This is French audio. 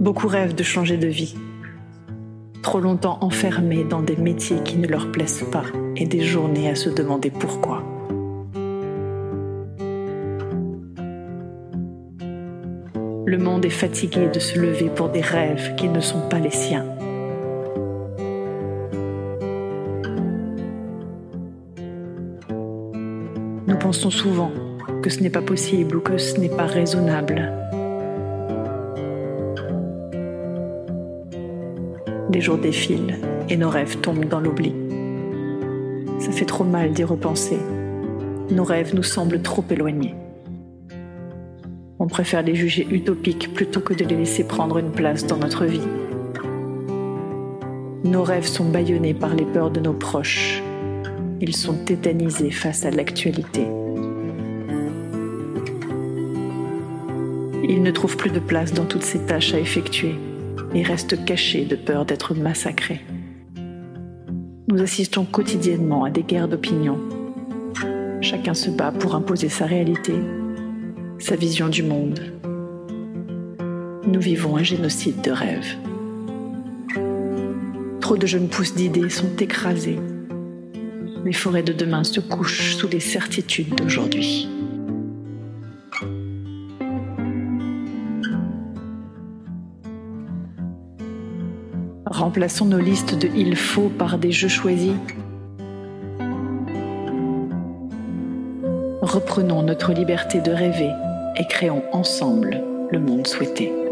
Beaucoup rêvent de changer de vie. Trop longtemps enfermés dans des métiers qui ne leur plaisent pas et des journées à se demander pourquoi. Le monde est fatigué de se lever pour des rêves qui ne sont pas les siens. Nous pensons souvent que ce n'est pas possible ou que ce n'est pas raisonnable. Les jours défilent et nos rêves tombent dans l'oubli. Ça fait trop mal d'y repenser. Nos rêves nous semblent trop éloignés. On préfère les juger utopiques plutôt que de les laisser prendre une place dans notre vie. Nos rêves sont bâillonnés par les peurs de nos proches. Ils sont tétanisés face à l'actualité. Ils ne trouvent plus de place dans toutes ces tâches à effectuer et restent cachés de peur d'être massacrés. Nous assistons quotidiennement à des guerres d'opinion. Chacun se bat pour imposer sa réalité sa vision du monde. Nous vivons un génocide de rêves. Trop de jeunes pousses d'idées sont écrasées. Les forêts de demain se couchent sous les certitudes d'aujourd'hui. Remplaçons nos listes de il faut par des jeux choisis reprenons notre liberté de rêver et créons ensemble le monde souhaité.